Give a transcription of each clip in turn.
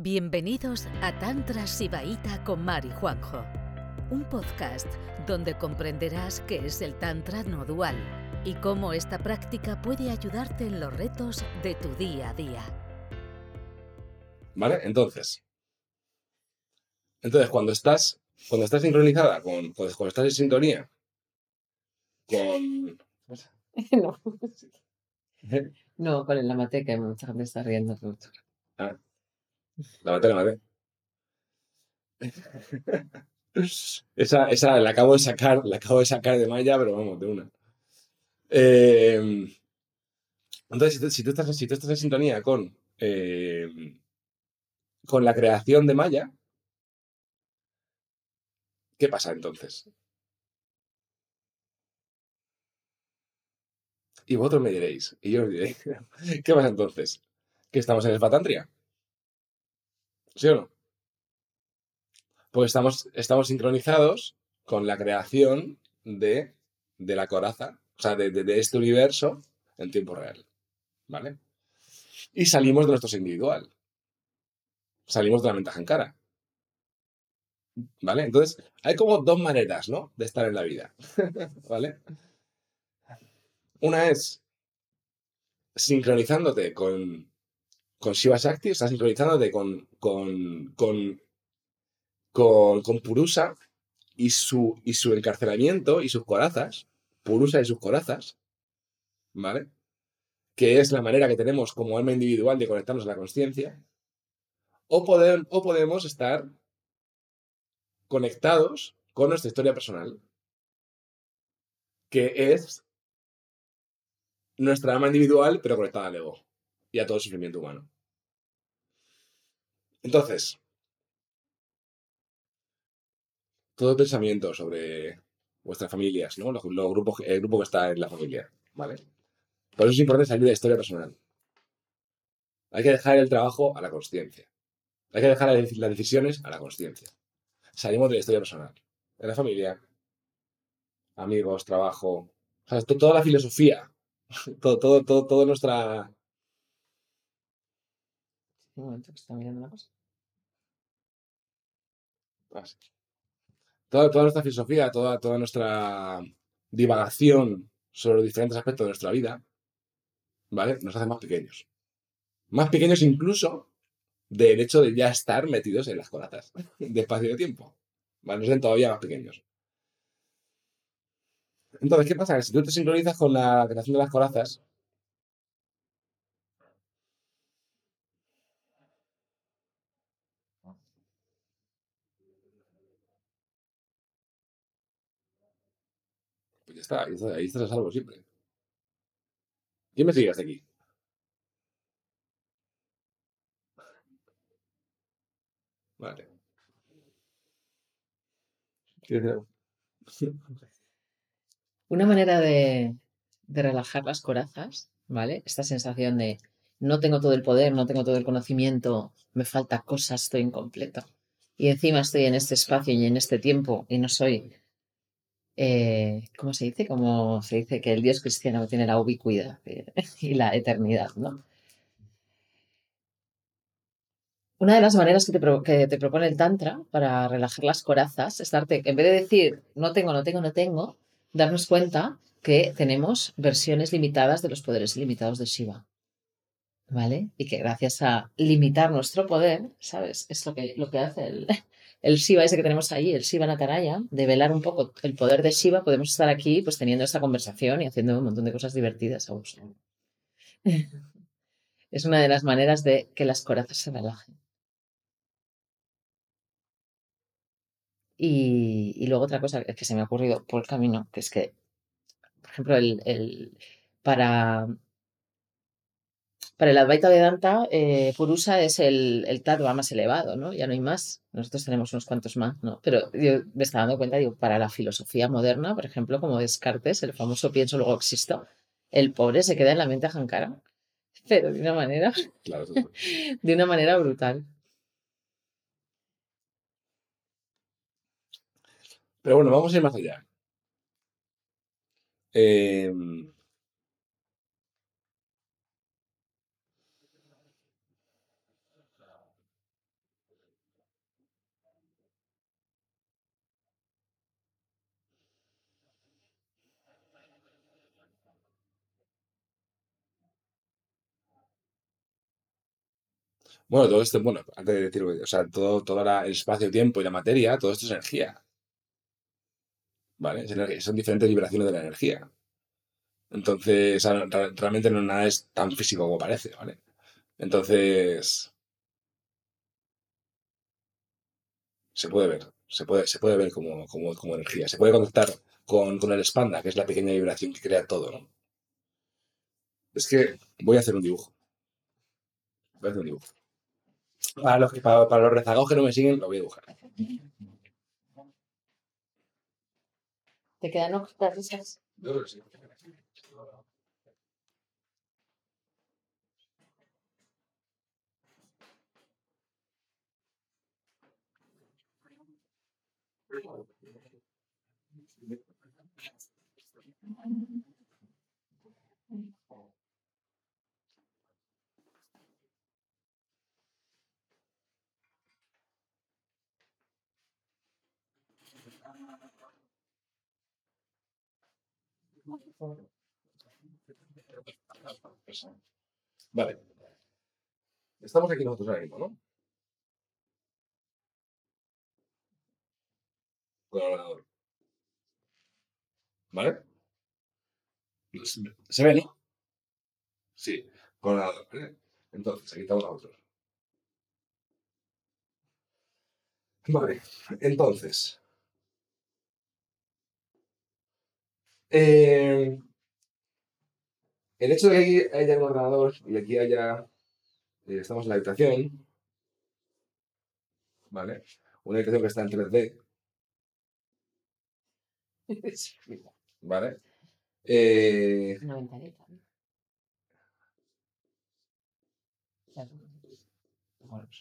Bienvenidos a Tantra Sibaíta con Mari Juanjo, un podcast donde comprenderás qué es el Tantra no dual y cómo esta práctica puede ayudarte en los retos de tu día a día. ¿Vale? Entonces, entonces cuando estás, cuando estás sincronizada, con, cuando, cuando estás en sintonía con... no. no, con el amateca, mucha gente está riendo mucho. Ah, la maté, la maté. Esa, esa la acabo de sacar, la acabo de sacar de malla, pero vamos, de una. Eh, entonces, si tú, estás, si tú estás en sintonía con, eh, con la creación de malla, ¿qué pasa entonces? Y vosotros me diréis, y yo os diré, ¿qué pasa entonces? ¿Que estamos en el Fatantria? ¿Sí o no? Pues estamos, estamos sincronizados con la creación de, de la coraza, o sea, de, de- este universo en tiempo real. ¿Vale? Y salimos de nuestro individual. Salimos de la ventaja en cara. ¿Vale? Entonces, hay como dos maneras, ¿no? De estar en la vida. ¿Vale? Una es sincronizándote con, con Shiva Shakti, sea, sincronizándote con, con, con, con, Purusa y su, y su encarcelamiento y sus corazas, Purusa y sus corazas, ¿vale? Que es la manera que tenemos como alma individual de conectarnos a la conciencia. O, o podemos estar conectados con nuestra historia personal, que es nuestra alma individual, pero conectada al ego todo el sufrimiento humano. Entonces, todo pensamiento sobre vuestras familias, ¿no? Los, grupos, el grupo que está en la familia, ¿vale? Por eso es importante salir de la historia personal. Hay que dejar el trabajo a la conciencia. Hay que dejar las decisiones a la conciencia. Salimos de la historia personal. De la familia, amigos, trabajo. Toda la filosofía, todo, todo, todo, toda nuestra, Un momento, que está mirando una cosa. Ah, toda nuestra filosofía, toda, toda nuestra divagación sobre los diferentes aspectos de nuestra vida, ¿vale? Nos hace más pequeños. Más pequeños incluso del hecho de ya estar metidos en las corazas de espacio de tiempo. ¿Vale? Nos hacen todavía más pequeños. Entonces, ¿qué pasa? Que si tú te sincronizas con la creación de las corazas, ya está, ahí estás, a salvo siempre. ¿Quién me sigue hasta aquí? Vale. Una manera de, de relajar las corazas, ¿vale? Esta sensación de no tengo todo el poder, no tengo todo el conocimiento, me falta cosas, estoy incompleto. Y encima estoy en este espacio y en este tiempo y no soy, eh, ¿cómo se dice? Como se dice que el Dios cristiano tiene la ubicuidad eh, y la eternidad, ¿no? Una de las maneras que te, que te propone el Tantra para relajar las corazas es darte, en vez de decir no tengo, no tengo, no tengo, darnos cuenta que tenemos versiones limitadas de los poderes ilimitados de Shiva. ¿Vale? Y que gracias a limitar nuestro poder, ¿sabes? Es lo que, lo que hace el, el Shiva ese que tenemos ahí, el Shiva Nataraya, de velar un poco el poder de Shiva, podemos estar aquí pues teniendo esta conversación y haciendo un montón de cosas divertidas a gusto. Es una de las maneras de que las corazas se relajen. Y, luego otra cosa que se me ha ocurrido por el camino, que es que, por ejemplo, el- para, para el Advaita Vedanta, eh, Purusa es el, el tattva más elevado, ¿no? Ya no hay más. Nosotros tenemos unos cuantos más, ¿no? Pero yo me estaba dando cuenta, digo, para la filosofía moderna, por ejemplo, como Descartes, el famoso pienso luego existo, el pobre se queda en la mente ajankara, pero de una manera, Claro, de una manera brutal. Pero bueno, vamos a ir más allá. Em, Bueno, todo esto, bueno, antes de decir, o sea, todo, todo la- el espacio, tiempo y la materia, todo esto es energía. ¿Vale? Son diferentes vibraciones de la energía. Entonces, realmente no nada es tan físico como parece, ¿vale? Entonces, se puede ver, se puede, se puede ver como, como, como energía. Se puede conectar con, con el espanda, que es la pequeña vibración que crea todo, ¿no? Es que voy a hacer un dibujo. Voy a hacer un dibujo. Para los, para, para los rezagados que no me siguen, lo voy a dibujar. ¿Te quedan? Yo creo que sí. Vale. Estamos aquí nosotros ahora mismo, ¿no? Con el ordenador. ¿Vale? Se ve, ¿no? Sí, con el ordenador. ¿vale? Entonces, aquí estamos nosotros. Vale, entonces. Eh, el hecho de que aquí haya un ordenador y aquí haya. eh, estamos en la habitación. ¿Vale? Una habitación que está en 3D. ¿Vale? Eh.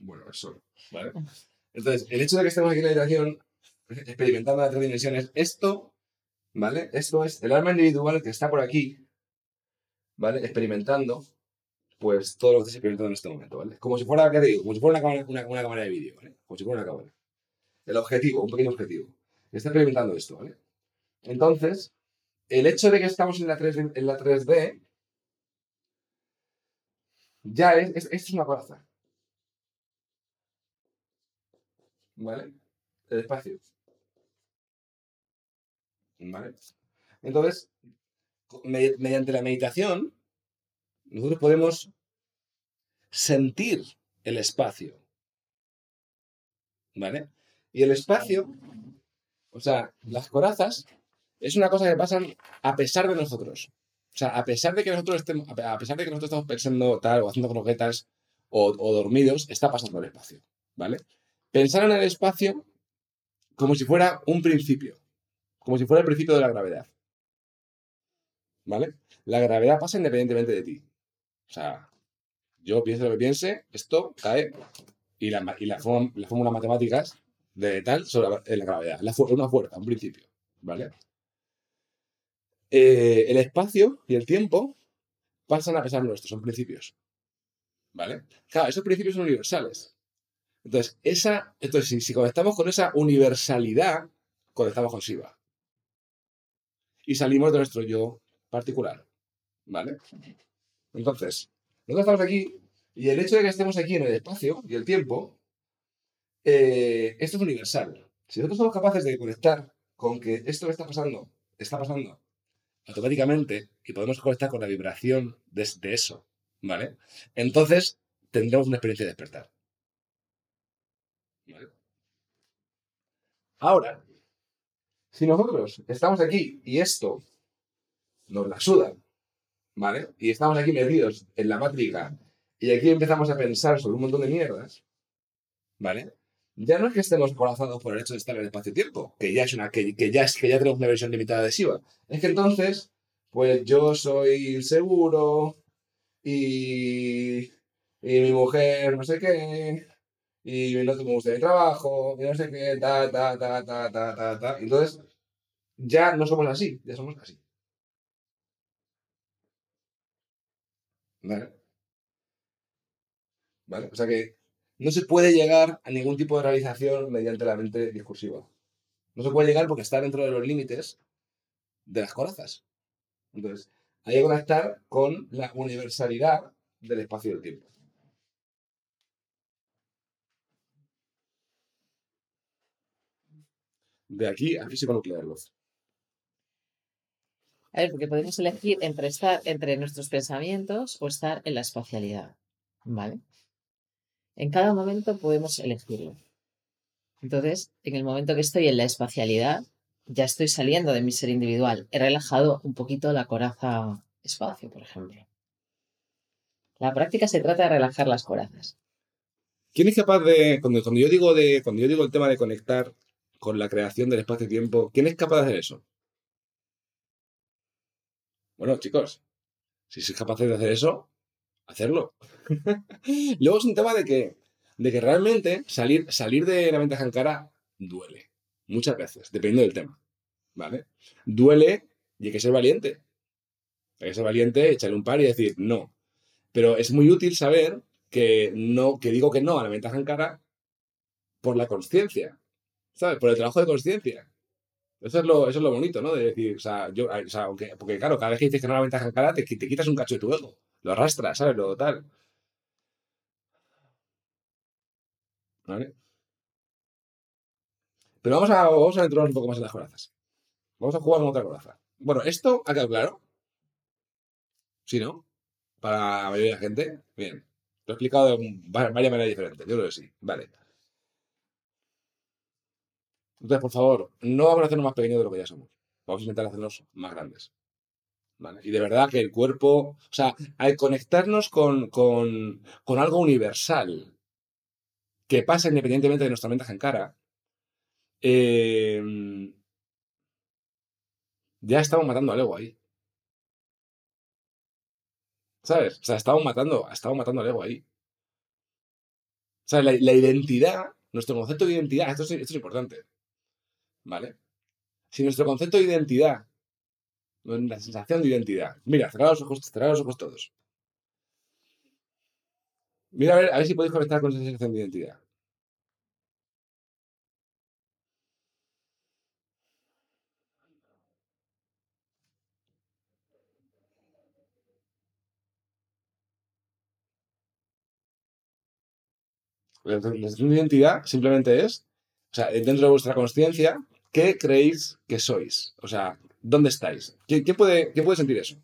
Bueno, eso, ¿vale? Entonces, el hecho de que estemos aquí en la habitación experimentando las tres dimensiones, esto, ¿vale? Esto es el alma individual que está por aquí, ¿vale? Experimentando, pues, todo lo que experimentando en este momento, ¿vale? Como si fuera, ¿qué digo? Como si fuera una cámara, una, cámara de vídeo, ¿vale? Como si fuera una cámara. El objetivo, un pequeño objetivo. Está experimentando esto, ¿vale? Entonces, el hecho de que estamos en la, 3, en la 3D ya es, es, es una coraza. ¿Vale? El espacio. ¿Vale? Entonces, me- mediante la meditación, nosotros podemos sentir el espacio. ¿Vale? Y el espacio, o sea, las corazas, es una cosa que pasan a pesar de nosotros. O sea, a pesar de que nosotros estemos, a pesar de que nosotros estamos pensando tal o haciendo croquetas o, o dormidos, está pasando el espacio. ¿Vale? Pensar en el espacio como si fuera un principio. Como si fuera el principio de la gravedad. ¿Vale? La gravedad pasa independientemente de ti. O sea, yo pienso lo que piense, esto cae y la, ma- y la, las fórmulas matemáticas de tal sobre la, gravedad. La una fuerza, un principio. ¿Vale? Eh, el espacio y el tiempo pasan a pesar nuestro, son principios. ¿Vale? Claro, esos principios son universales. Entonces, esa, entonces si, si conectamos con esa universalidad, conectamos con Shiva. Y salimos de nuestro yo particular. ¿Vale? Entonces, nosotros estamos aquí y el hecho de que estemos aquí en el espacio y el tiempo, eh, esto es universal. Si nosotros somos capaces de conectar con que esto que está pasando, está pasando automáticamente y podemos conectar con la vibración de, de eso, ¿vale? Entonces tendremos una experiencia de despertar. ¿Vale? Ahora, si nosotros estamos aquí y esto nos la suda, ¿vale? Y estamos aquí metidos en la mátrica y aquí empezamos a pensar sobre un montón de mierdas, ¿vale? Ya no es que estemos corazados por el hecho de estar en el espacio-tiempo, que ya es una, que, que ya es que ya tenemos una versión limitada de Shiva. Es que entonces, pues yo soy seguro y, y mi mujer no sé qué, y no me gusta mi trabajo, y no sé qué, ta, ta, ta, ta, ta, ta, ta. Entonces, ya no somos así, ya somos así. ¿Vale? ¿Vale? O sea que no se puede llegar a ningún tipo de realización mediante la mente discursiva. No se puede llegar porque está dentro de los límites de las corazas. Entonces, hay que conectar con la universalidad del espacio y del tiempo. De aquí a físico nuclear luz. A ver, porque podemos elegir entre estar entre nuestros pensamientos o estar en la espacialidad. ¿Vale? En cada momento podemos elegirlo. Entonces, en el momento que estoy en la espacialidad, ya estoy saliendo de mi ser individual. He relajado un poquito la coraza espacio, por ejemplo. La práctica se trata de relajar las corazas. ¿Quién es capaz de, cuando, cuando yo digo de, cuando yo digo el tema de conectar con la creación del espacio-tiempo, ¿quién es capaz de hacer eso? Bueno, chicos, si sois capaces de hacer eso, hacerlo. Luego es un tema de que, de que realmente salir, salir de la ventaja en cara duele. Muchas veces, dependiendo del tema. ¿Vale? Duele y hay que ser valiente. Hay que ser valiente, echarle un par y decir no. Pero es muy útil saber que no, que digo que no a la ventaja en cara por la conciencia. ¿Sabes? Por el trabajo de conciencia. Eso es, lo, eso es lo bonito, ¿no? De decir, o sea, yo, o sea, porque claro, cada vez que dices que no la ventaja en cara, te, te quitas un cacho de tu ego. Lo arrastras, ¿sabes? Lo tal. ¿Vale? Pero vamos a, vamos a adentrarnos un poco más en las corazas. Vamos a jugar con otra coraza. Bueno, ¿esto ha quedado claro? ¿Sí, no? Para la mayoría de la gente. Bien. Lo he explicado de varias maneras diferentes. Yo creo que sí. Vale. Entonces, por favor, no vamos a hacernos más pequeños de lo que ya somos. Vamos a intentar hacernos más grandes. ¿Vale? Y de verdad que el cuerpo, o sea, al conectarnos con, con, con algo universal que pasa independientemente de nuestra mente en cara, eh, ya estamos matando al ego ahí. ¿Sabes? O sea, estamos matando, estamos matando al ego ahí. O sea, la, la identidad, nuestro concepto de identidad, esto es, esto es importante. ¿Vale? Si nuestro concepto de identidad, la sensación de identidad, mira, cerrar los ojos, cerrar los ojos todos. Mira a ver, a ver si podéis conectar con esa sensación de identidad. La sensación de identidad simplemente es, o sea, dentro de vuestra conciencia, ¿qué creéis que sois? O sea, ¿dónde estáis? ¿Qué, qué puede, ¿Qué puede sentir eso?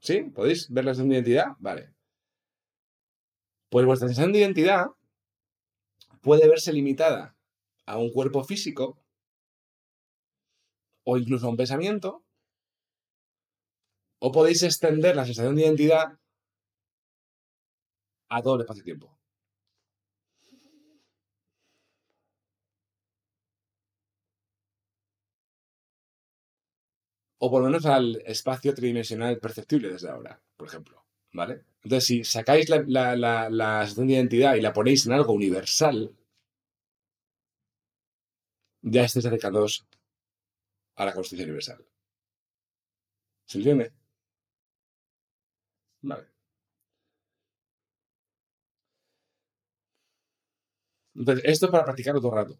¿Sí? ¿Podéis ver la sensación de identidad? Vale. Pues vuestra sensación de identidad puede verse limitada a un cuerpo físico o incluso a un pensamiento, o podéis extender la sensación de identidad a todo el espacio-tiempo. O por lo menos al espacio tridimensional perceptible desde ahora, por ejemplo. ¿Vale? Entonces, si sacáis la, la, la, la sensación de identidad y la ponéis en algo universal, ya estáis acercándoos a la conciencia universal. ¿Se entiende? Vale. Entonces, esto es para practicarlo todo el rato.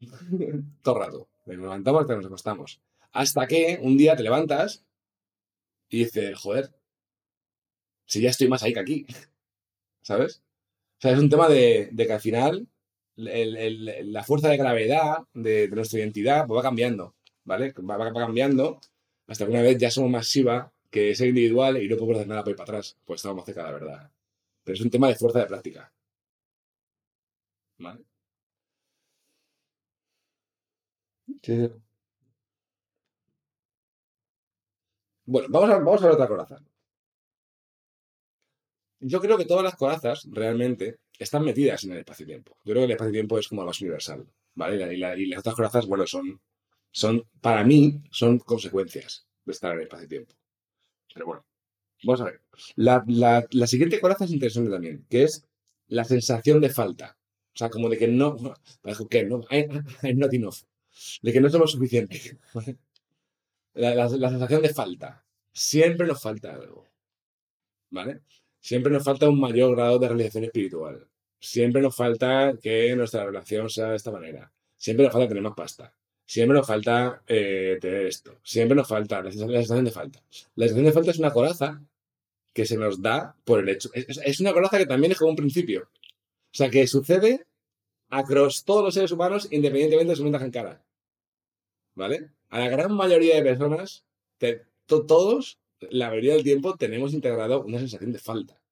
todo el rato. Nos levantamos hasta nos acostamos. Hasta que un día te levantas y dices, joder, si ya estoy más ahí que aquí. ¿Sabes? O sea, es un tema de, de que al final el, el, la fuerza de gravedad de, nuestra identidad pues va cambiando, ¿vale? Va, cambiando hasta que una vez ya somos masiva que ser individual y no podemos hacer nada para ir para atrás, pues estamos más cerca de la verdad. Pero es un tema de fuerza de práctica. ¿Vale? Sí. Bueno, vamos a, vamos a ver otra coraza. Yo creo que todas las corazas realmente están metidas en el espacio-tiempo. Yo creo que el espacio-tiempo es como lo más universal, ¿vale? Y, la, y, las otras corazas, bueno, son, son, para mí, son consecuencias de estar en el espacio-tiempo. Pero bueno, vamos a ver. La, la, siguiente coraza es interesante también, que es la sensación de falta. O sea, como de que no, que no, I'm not enough. De que no somos suficientes. La, la, sensación de falta. Siempre nos falta algo. ¿Vale? Siempre nos falta un mayor grado de realización espiritual. Siempre nos falta que nuestra relación sea de esta manera. Siempre nos falta tener más pasta. Siempre nos falta eh, tener esto. Siempre nos falta la sensación de falta. La sensación de falta es una coraza que se nos da por el hecho. Es, es una coraza que también es como un principio. O sea, que sucede across todos los seres humanos independientemente de su ventaja en cara. ¿Vale? A la gran mayoría de personas, todos, la mayoría del tiempo, tenemos integrado una sensación de falta.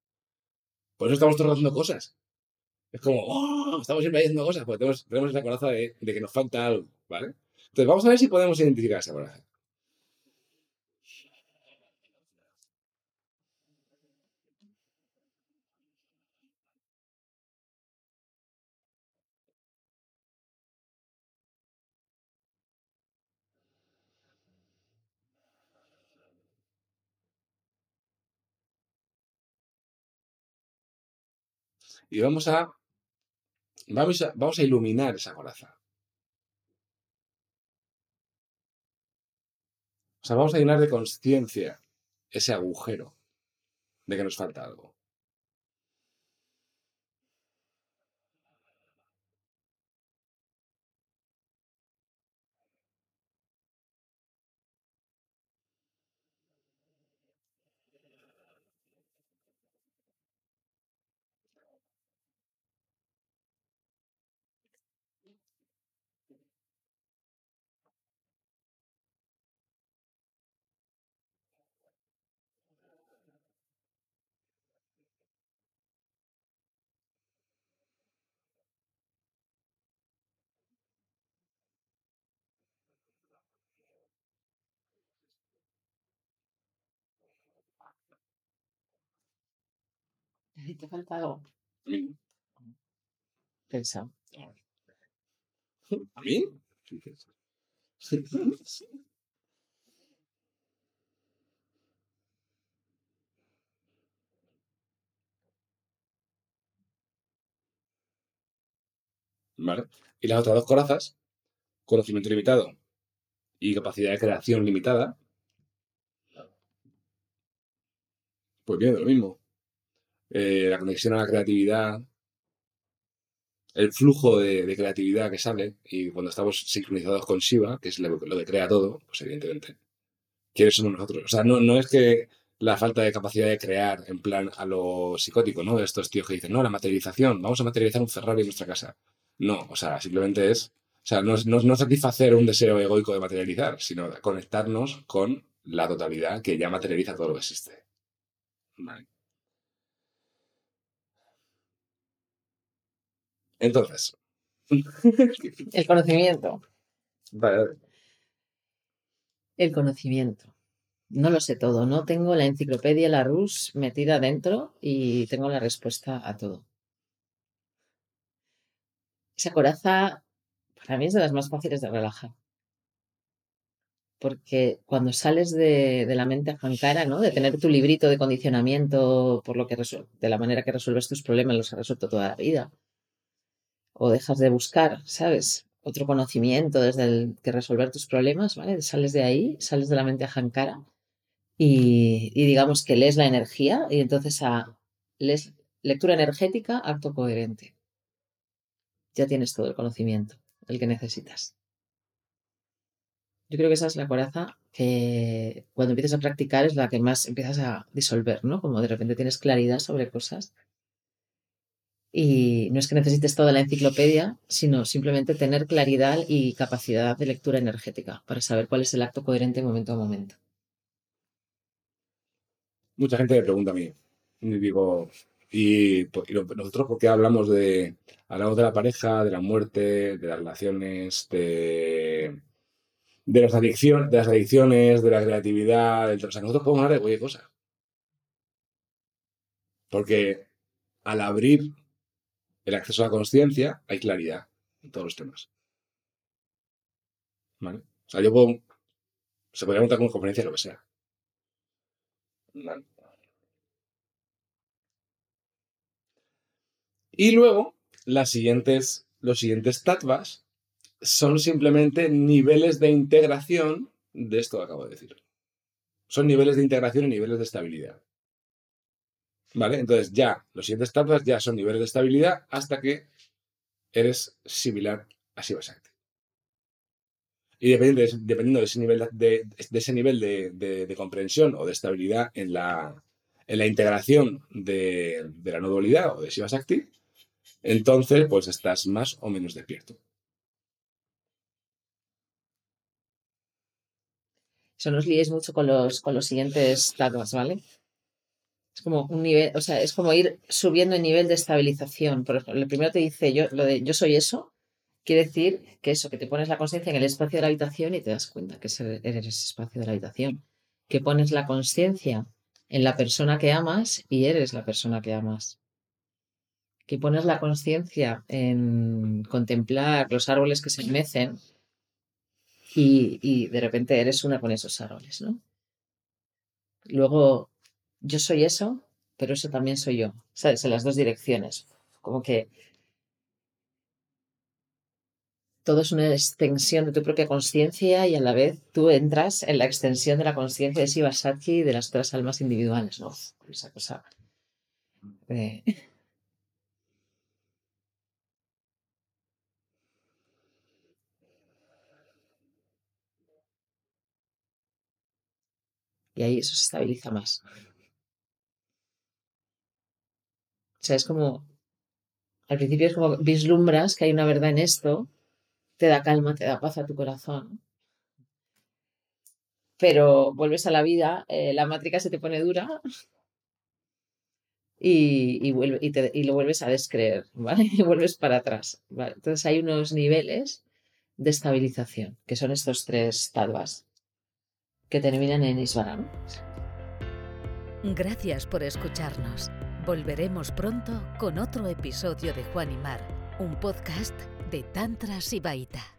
Por eso estamos todos haciendo cosas. Es como, ¡oh! Estamos siempre haciendo cosas porque tenemos, tenemos esa coraza de, de que nos falta algo, ¿vale? Entonces, vamos a ver si podemos identificar esa coraza. Y vamos a, vamos a, vamos a iluminar esa coraza. O sea, vamos a llenar de conciencia ese agujero de que nos falta algo. ¿Te falta algo? Pensa. ¿A mí? ¿Vale? Y las otras dos corazas, conocimiento limitado y capacidad de creación limitada, pues viene de lo mismo. Eh, la conexión a la creatividad, el flujo de, creatividad que sale, y cuando estamos sincronizados con Shiva, que es lo, que crea todo, pues evidentemente, ¿quiénes somos nosotros? O sea, no, es que la falta de capacidad de crear en plan a lo psicótico, ¿no? De estos tíos que dicen, no, la materialización, vamos a materializar un Ferrari en nuestra casa. No, o sea, simplemente es, o sea, no, no, satisfacer un deseo egoico de materializar, sino conectarnos con la totalidad que ya materializa todo lo que existe. Vale. Entonces. El conocimiento. Vale. El conocimiento. No lo sé todo, no tengo la enciclopedia, la RUS metida dentro y tengo la respuesta a todo. Esa coraza para mí es de las más fáciles de relajar. Porque cuando sales de, de la mente ajankara, ¿no? De tener tu librito de condicionamiento por lo que de la manera que resuelves tus problemas, los has resuelto toda la vida. O dejas de buscar, ¿sabes? Otro conocimiento desde el que resolver tus problemas, ¿vale? Sales de ahí, sales de la mente ajankara y, y digamos que lees la energía y entonces a lees lectura energética, acto coherente. Ya tienes todo el conocimiento, el que necesitas. Yo creo que esa es la coraza que cuando empiezas a practicar es la que más empiezas a disolver, ¿no? Como de repente tienes claridad sobre cosas. Y no es que necesites toda la enciclopedia, sino simplemente tener claridad y capacidad de lectura energética para saber cuál es el acto coherente momento a momento. Mucha gente me pregunta a mí. Y digo, ¿y, lo- nosotros por qué hablamos de. Hablamos de la pareja, de la muerte, de las relaciones, de. De las adicciones, de las adicciones, de la creatividad, o sea, nosotros podemos hablar de cualquier cosa. Porque al abrir el acceso a la conciencia, hay claridad en todos los temas. ¿Vale? O sea, yo puedo. Se podría montar con conferencia lo que sea. ¿Vale? Y luego, las siguientes, los siguientes tattvas son simplemente niveles de integración de esto que acabo de decir. Son niveles de integración y niveles de estabilidad. ¿Vale? Entonces ya, los siguientes tattvas ya son niveles de estabilidad hasta que eres similar a Shiva Shakti. Y dependiendo de, dependiendo de ese nivel, de, ese nivel de, de- comprensión o de estabilidad en la, en la integración de, la no dualidad o de Shiva Shakti, entonces pues estás más o menos despierto. sea, no os liéis mucho con los, con los siguientes datos, ¿vale? Es como un nivel, o sea, es como ir subiendo el nivel de estabilización. Por ejemplo, el primero te dice yo, lo de yo soy eso, quiere decir que eso, que te pones la conciencia en el espacio de la habitación y te das cuenta que eres ese espacio de la habitación. Que pones la conciencia en la persona que amas y eres la persona que amas. Que pones la conciencia en contemplar los árboles que se mecen y, y de repente eres una con esos árboles, ¿no? Luego yo soy eso, pero eso también soy yo, ¿sabes? En las dos direcciones. Como que todo es una extensión de tu propia conciencia y a la vez tú entras en la extensión de la conciencia de Shivasati y de las otras almas individuales, ¿no? Esa cosa. Y ahí eso se estabiliza más. O sea, es como, al principio es como vislumbras que hay una verdad en esto, te da calma, te da paz a tu corazón. Pero vuelves a la vida, eh, la mátrica se te pone dura y, y, lo vuelves a descreer, ¿vale? Y vuelves para atrás. Entonces hay unos niveles de estabilización, que son estos tres tatvas, que terminan en Isvaram. Gracias por escucharnos. Volveremos pronto con otro episodio de Juan y Mar, un podcast de Tantra Sibaita.